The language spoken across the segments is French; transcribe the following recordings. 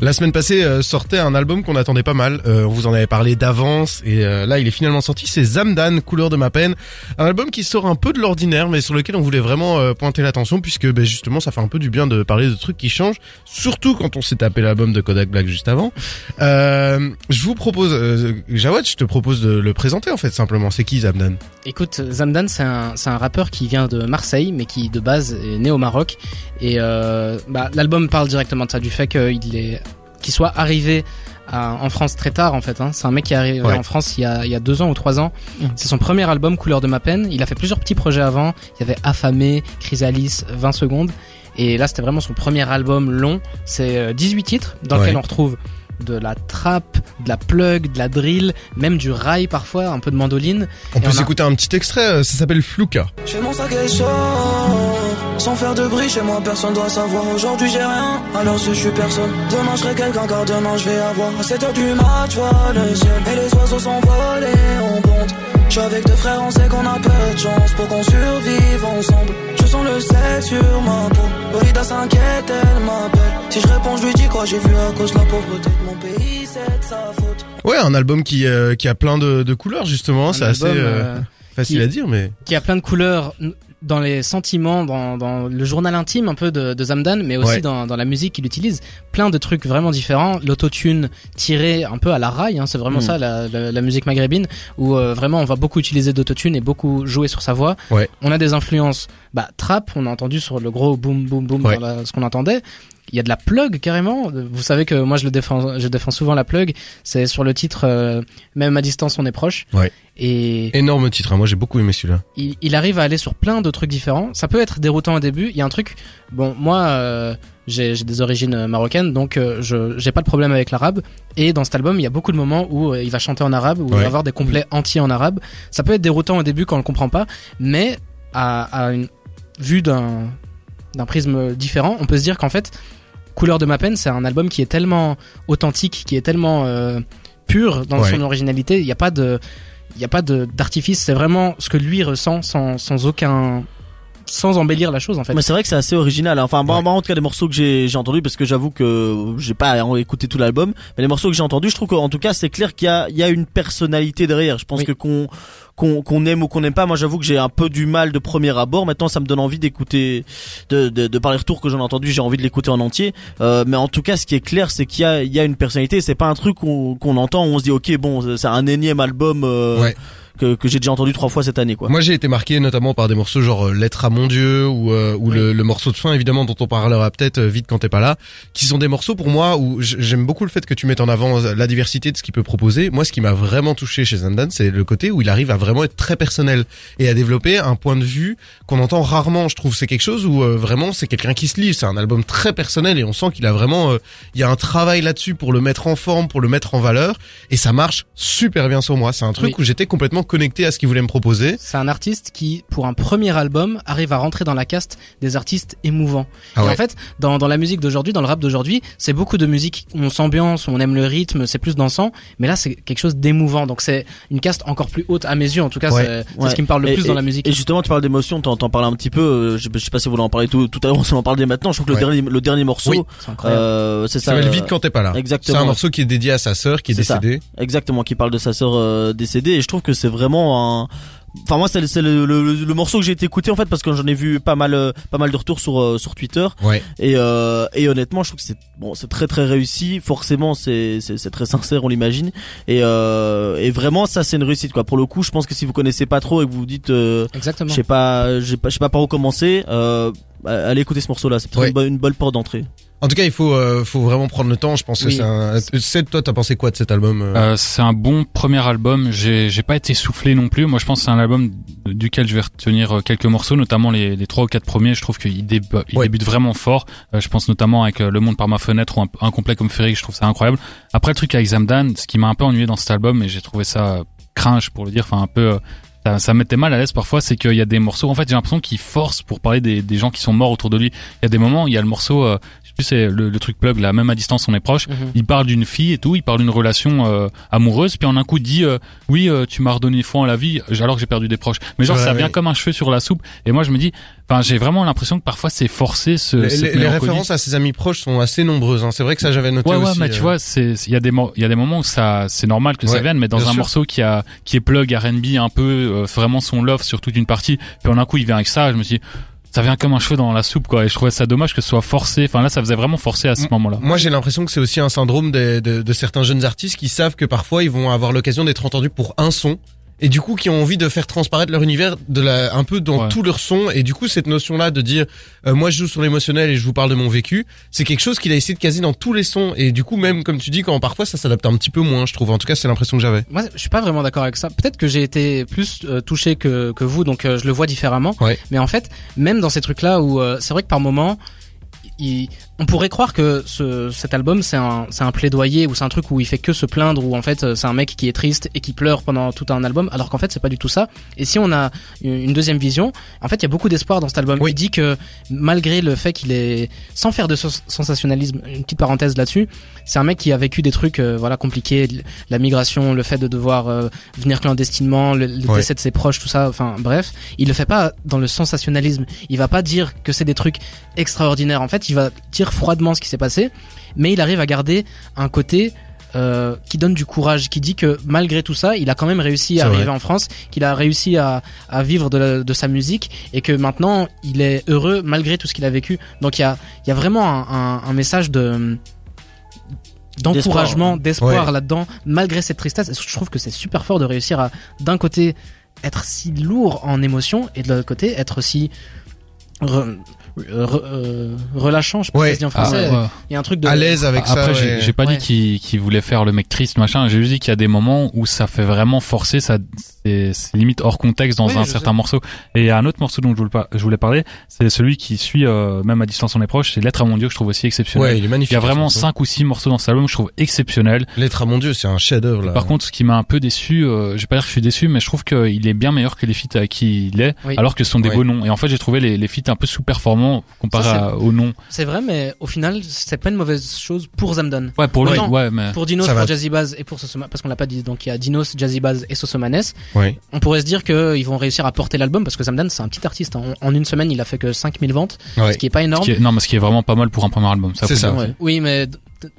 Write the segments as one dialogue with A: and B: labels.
A: La semaine passée euh, sortait un album qu'on attendait pas mal. Euh, on vous en avait parlé d'avance et euh, là il est finalement sorti. C'est Zamdan, couleur de ma peine. Un album qui sort un peu de l'ordinaire, mais sur lequel on voulait vraiment pointer l'attention puisque ben, justement ça fait un peu du bien de parler de trucs qui changent, surtout quand on s'est tapé l'album de Kodak Black juste avant. je vous propose, Jawad, je te propose de le présenter en fait simplement. C'est qui Zamdan?
B: Écoute, Zamdan c'est un, c'est un rappeur qui vient de Marseille, mais qui de base est né au Maroc. Et bah, l'album parle directement de ça, du fait qu'il est qui soit arrivé en France très tard en fait. Hein. C'est un mec qui est arrivé en France il y, a, il y a deux ans ou trois ans. Mmh. C'est son premier album Couleur de ma peine. Il a fait plusieurs petits projets avant. Il y avait Affamé, Chrysalis, 20 secondes. Et là c'était vraiment son premier album long. C'est 18 euh, titres dans lequel on retrouve de la trappe, de la plug, de la drill, même du rail parfois, un peu de mandoline.
A: On peut s'écouter un petit extrait, euh, ça s'appelle Flouka.
C: mon sac sans faire de bruit chez moi, personne doit savoir. Aujourd'hui j'ai rien, alors je suis personne. Demain je serai quelqu'un, car demain je vais avoir. À 7 heures du match, vois le ciel. Et les oiseaux sont volés, on compte. Je suis avec deux frères, on sait qu'on a peu de chance pour qu'on survive ensemble. Je sens le sel sur ma peau. Lolita s'inquiète, elle m'appelle. Si je réponds, je lui dis quoi j'ai vu à cause de la pauvreté de mon pays, c'est de sa faute.
A: Ouais, un album qui, euh, qui a plein de, de couleurs justement, c'est assez euh, euh, facile à dire, mais
B: qui a plein de couleurs dans les sentiments, dans, dans, le journal intime un peu de, de Zamdan, mais aussi dans, dans, la musique qu'il utilise. Plein de trucs vraiment différents. L'autotune tiré un peu à la raille, hein, c'est vraiment mm. ça la, la, musique maghrébine, où euh, vraiment on va beaucoup utiliser d'autotune et beaucoup jouer sur sa voix.
A: Ouais.
B: On a des influences bah, trap, on a entendu sur le gros boom boom boom ce qu'on entendait il y a de la plug carrément. Vous savez que moi je le défends, je défends souvent la plug. C'est sur le titre euh, même à distance on est proche.
A: Ouais.
B: Et
A: énorme titre. Hein. Moi j'ai beaucoup aimé celui-là.
B: Il, il, arrive à aller sur plein de trucs différents. Ça peut être déroutant au début. Il y a un truc. Bon moi euh, j'ai des origines euh, marocaines donc je j'ai pas de problème avec l'arabe. Et dans cet album il y a beaucoup de moments où il va chanter en arabe ou il va avoir des complets entiers en arabe. Ça peut être déroutant au début quand on le comprend pas, mais à, à une vue d'un d'un prisme différent, on peut se dire qu'en fait Couleur de ma peine, c'est un album qui est tellement authentique, qui est tellement euh, pur dans son originalité. Il n'y a pas de, il y a pas d'artifice. C'est vraiment ce que lui ressent sans, sans aucun sans embellir la chose en fait.
D: Mais c'est vrai que c'est assez original. Hein. Enfin, bon, en tout cas, les morceaux que j'ai j'ai entendus, parce que j'avoue que j'ai pas écouté tout l'album, mais les morceaux que j'ai entendus, je trouve qu'en tout cas, c'est clair qu'il y a il y a une personnalité derrière. Je pense que qu'on qu'on aime ou qu'on n'aime pas. Moi, j'avoue que j'ai un peu du mal de premier abord. Maintenant, ça me donne envie d'écouter, de, de, de par les retours que j'en ai entendu, j'ai envie de l'écouter en entier. Euh, mais en tout cas, ce qui est clair, c'est qu'il y a, il y a une personnalité. C'est pas un truc qu'on entend, où on se dit, ok, bon, c'est un énième album. Euh,
A: ouais
D: que, que j'ai déjà entendu trois fois cette année quoi.
A: Moi j'ai été marqué notamment par des morceaux genre euh, Lettre à mon Dieu ou, euh, ou le, le, morceau de fin évidemment dont on parlera peut-être euh, vite quand t'es pas là, qui sont des morceaux pour moi où j'aime beaucoup le fait que tu mettes en avant la diversité de ce qu'il peut proposer. Moi ce qui m'a vraiment touché chez Zandan c'est le côté où il arrive à vraiment être très personnel et à développer un point de vue qu'on entend rarement je trouve. C'est quelque chose où vraiment c'est quelqu'un qui se livre, c'est un album très personnel et on sent qu'il a vraiment il y a un travail là-dessus pour le mettre en forme, pour le mettre en valeur et ça marche super bien sur moi. C'est un truc où j'étais complètement connecté à ce qu'il voulait me proposer.
B: C'est un artiste qui, pour un premier album, arrive à rentrer dans la caste des artistes émouvants. Ah et en fait, dans, dans la musique d'aujourd'hui, dans le rap d'aujourd'hui, c'est beaucoup de musique où on s'ambiance, on aime le rythme, c'est plus dansant, mais là c'est quelque chose d'émouvant. Donc c'est une caste encore plus haute à mes yeux. En tout cas, c'est ce qui me parle le plus dans la musique.
D: Et justement, tu parles d'émotion, t'en, t'en parles un petit peu. Euh, je, sais pas si vous en parler tout, tout à l'heure, on s'en parle dès maintenant. Je trouve que le dernier, le dernier morceau,
A: oui, euh, c'est ça. Ça vite quand t'es pas là.
D: Exactement.
A: C'est un morceau qui est dédié à sa sœur qui est, décédée.
D: Exactement, qui parle de sa sœur euh, décédée. Et je trouve que c'est vraiment Enfin moi c'est le, le, le, morceau que j'ai été écouté en fait parce que j'en ai vu pas mal euh, pas mal de retours sur euh, sur Twitter.
A: Ouais.
D: et euh, et honnêtement je trouve que c'est bon c'est très très réussi. Forcément c'est c'est très sincère on l'imagine. Et euh, et vraiment ça c'est une réussite quoi. Pour le coup je pense que si vous connaissez pas trop et que vous vous dites
B: exactement.
D: je sais pas je sais pas par où commencer allez écouter ce morceau là c'est peut-être une, une bonne porte d'entrée
A: en tout cas, il faut, euh, faut vraiment prendre le temps. Je pense que c'est un. Toi, t'as pensé quoi de cet album euh
E: euh, C'est un bon premier album. J'ai, j'ai pas été soufflé non plus. Moi, je pense que c'est un album duquel je vais retenir quelques morceaux, notamment les, les trois ou quatre premiers. Je trouve qu'il il débute vraiment fort. je pense notamment avec Le Monde par ma fenêtre ou un, complet comme Ferry. Je trouve ça incroyable. Après, le truc avec Zamdan, ce qui m'a un peu ennuyé dans cet album, et j'ai trouvé ça cringe pour le dire, enfin un peu ça, ça mettait mal à l'aise parfois, c'est qu'il y a des morceaux, en fait j'ai l'impression qu'il force pour parler des, des, gens qui sont morts autour de lui. Il y a des moments, il y a le morceau, Tu sais, le, le truc plug, là, même à distance, on est proche.
B: Mhm.
E: Il parle d'une fille et tout, il parle d'une relation euh, amoureuse, puis en un coup dit euh, oui, euh, tu m'as redonné foi en la vie, alors que j'ai perdu des proches. Mais genre
A: Ouais,
E: ça
A: ouais.
E: vient comme un cheveu sur la soupe. Et moi je me dis, enfin j'ai vraiment l'impression que parfois c'est forcé ce.
A: Les,
E: cette
A: les- références à ses amis proches sont assez nombreuses. Hein. C'est vrai que ça j'avais noté
E: Ouais, ouais,
A: aussi.
E: mais
A: euh.
E: tu vois, c'est, il y a des, il y a des moments où ça, c'est normal que ça
A: Ouais,
E: vienne, mais dans un
A: sûr.
E: morceau qui a, qui est plug R&B un peu, euh, vraiment son love sur toute une partie, puis en un coup il vient avec ça, je me suis dit, ça vient comme un cheveu dans la soupe, quoi, et je trouvais ça dommage que ce soit forcé, enfin là ça faisait vraiment forcé à ce moment-là.
A: Moi, j'ai l'impression que c'est aussi un syndrome des- de, de certains jeunes artistes qui savent que parfois ils vont avoir l'occasion d'être entendus pour un son. Et du coup, qui ont envie de faire transparaître leur univers de la, un peu dans
E: Ouais.
A: tout leur son. Et du coup, cette notion-là de dire, euh, moi, je joue sur l'émotionnel et je vous parle de mon vécu, c'est quelque chose qu'il a essayé de caser dans tous les sons. Et du coup, même comme tu dis, quand parfois ça s'adapte un petit peu moins, je trouve. En tout cas, c'est l'impression que j'avais.
B: Moi, je suis pas vraiment d'accord avec ça. Peut-être que j'ai été plus euh, touché que, que vous, donc euh, je le vois différemment.
A: Ouais.
B: Mais en fait, même dans ces trucs-là où euh, c'est vrai que par moment, il- on pourrait croire que ce, cet album c'est un, c'est un plaidoyer ou c'est un truc où il fait que se plaindre ou en fait euh, c'est un mec qui est triste et qui pleure pendant tout un album alors qu'en fait c'est pas du tout ça. Et si on a une deuxième vision, en fait il y a beaucoup d'espoir dans cet album.
A: Oui.
B: Il dit que malgré le fait qu'il est sans faire de sens- sensationnalisme, une petite parenthèse là-dessus, c'est un mec qui a vécu des trucs euh, voilà compliqués, la migration, le fait de devoir euh, venir clandestinement, le, décès de ses proches, tout ça. Enfin bref, il le fait pas dans le sensationnalisme. Il va pas dire que c'est des trucs extraordinaires. En fait, il va dire froidement ce qui s'est passé, mais il arrive à garder un côté euh, qui donne du courage, qui dit que malgré tout ça, il a quand même réussi à arriver
A: vrai.
B: en France, qu'il a réussi à, à vivre de, la- de sa musique et que maintenant il est heureux malgré tout ce qu'il a vécu. Donc il y a, il y a vraiment un, un- un message de d'encouragement, d'espoir
A: Ouais.
B: là-dedans, malgré cette tristesse. Je trouve que c'est super fort de réussir à, d'un côté, être si lourd en émotion et de l'autre côté, être si re- re- euh, relâchant, je sais pas
A: Ouais.
B: si ça se dit en
E: Ah,
B: français.
E: ouais.
B: Il y a un truc de
A: À l'aise avec ça.
E: Après, j'ai
A: ouais.
E: j'ai pas
B: Ouais.
E: dit qu'il qu'il voulait faire le mec triste, machin. J'ai juste dit qu'il y a des moments où ça fait vraiment forcer, ça, c'est limite hors contexte dans
B: Oui,
E: un certain
B: sais.
E: morceau. Et il y a un autre morceau dont je voulais, pas- je voulais parler, c'est celui qui suit, euh, même à distance on est proche, c'est Lettre à mon Dieu que je trouve aussi exceptionnel.
A: Ouais, il est magnifique.
E: il y a vraiment cinq ou six morceaux dans cet album que je trouve exceptionnel.
A: L'être à mon dieu, c'est un chef-d'œuvre là.
E: Par contre, ce qui m'a un peu déçu, euh, je vais pas dire que je suis déçu, mais je trouve qu'il est bien meilleur que les feats à qui il est,
B: Oui.
E: alors que ce sont des
A: Ouais.
E: beaux noms. Et en fait, j'ai trouvé les, les feats un peu sous-performants comparé aux noms.
B: C'est vrai, mais au final, c'est pas une mauvaise chose pour Zamdon.
E: Ouais, pour lui, ouais, mais.
B: Pour Dinos, pour. Jazzy Baz et pour Sosoma, parce qu'on l'a pas dit, donc il y a Dinos, Jazzy Baz et Sosomanes. On pourrait se dire qu'ils vont réussir à porter l'album parce que Zamdan c'est un petit artiste. hein. En, une semaine, il a fait que 5000 ventes,
A: Ouais.
B: ce qui est pas
E: Ce
B: énorme.
E: qui est- non, mais ce qui est vraiment pas mal pour un premier album. Ça,
A: C'est ça.
B: Ouais. Oui, mais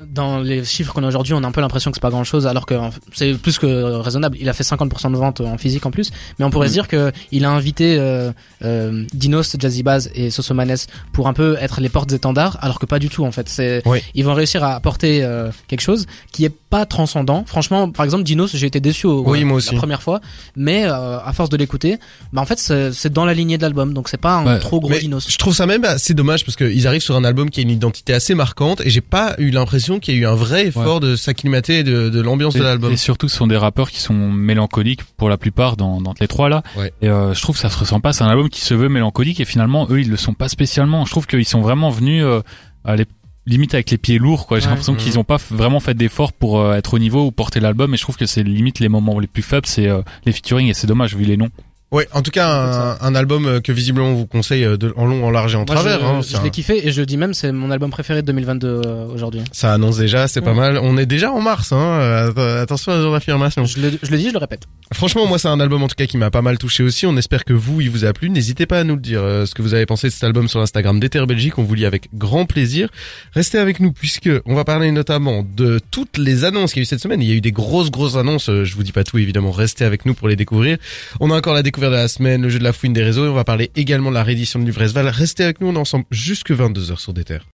B: dans les chiffres qu'on a aujourd'hui, on a un peu l'impression que c'est pas grand chose, alors que c'est plus que raisonnable. Il a fait 50% de ventes en physique en plus, mais on pourrait
E: Mm.
B: se dire que il a invité euh, euh, Dinos, Jazzy Baz et Sosomanes pour un peu être les portes étendards, alors que pas du tout en fait. C'est
A: Oui.
B: ils vont réussir à apporter euh, quelque chose qui est pas transcendant. Franchement, par exemple, Dinos, j'ai été déçu au,
A: Oui, moi aussi.
B: la première fois, mais à force de l'écouter, bah en fait c'est dans la lignée de l'album, donc c'est pas un trop gros Dinos.
A: je trouve ça même assez dommage parce qu'ils arrivent sur un album qui a une identité assez marquante et j'ai pas eu l'impression qu'il y a eu un vrai effort de s'acclimater de, de l'ambiance de l'album.
E: et surtout, ce sont des rappeurs qui sont mélancoliques pour la plupart dans, dans les trois là.
A: Ouais.
E: Et euh, je trouve que ça se ressent pas. C'est un album qui se veut mélancolique et finalement, eux, ils le sont pas spécialement. Je trouve qu'ils sont vraiment venus euh, à les limite avec les pieds lourds quoi j'ai
B: Ouais.
E: l'impression
A: Mhm.
E: qu'ils ont pas vraiment fait d'efforts pour euh, être au niveau ou porter l'album et je trouve que c'est limite les moments les plus faibles c'est euh, les featuring et c'est dommage vu les noms
A: Ouais, en tout cas un, un album euh, que visiblement on vous conseille euh, de, en long, en large et en
B: Moi,
A: travers.
B: je,
A: hein.
B: je
A: C'est un-
B: l'ai kiffé et je le dis même, c'est mon album préféré de 2022 euh, aujourd'hui.
A: Ça annonce déjà, c'est pas mal. On est déjà en mars, hein. euh, att- Attention à la jour d'affirmation.
B: Je le, je le dis, je le répète.
A: Franchement, moi, c'est un album en tout cas qui m'a pas mal touché aussi. On espère que vous, il vous a plu. N'hésitez pas à nous le dire euh, ce que vous avez pensé de cet album sur l'Instagram d'Ether Belgique. On vous lit avec grand plaisir. Restez avec nous puisque on va parler notamment de toutes les annonces qu'il y a eu cette semaine. Il y a eu des grosses, grosses annonces. Je vous dis pas tout, évidemment. Restez avec nous pour les découvrir. On a encore la découverte la semaine, le jeu de la fouine des réseaux. Et on va parler également de la réédition de Livresval. Restez avec nous. On est ensemble jusque 22h sur D'Ether.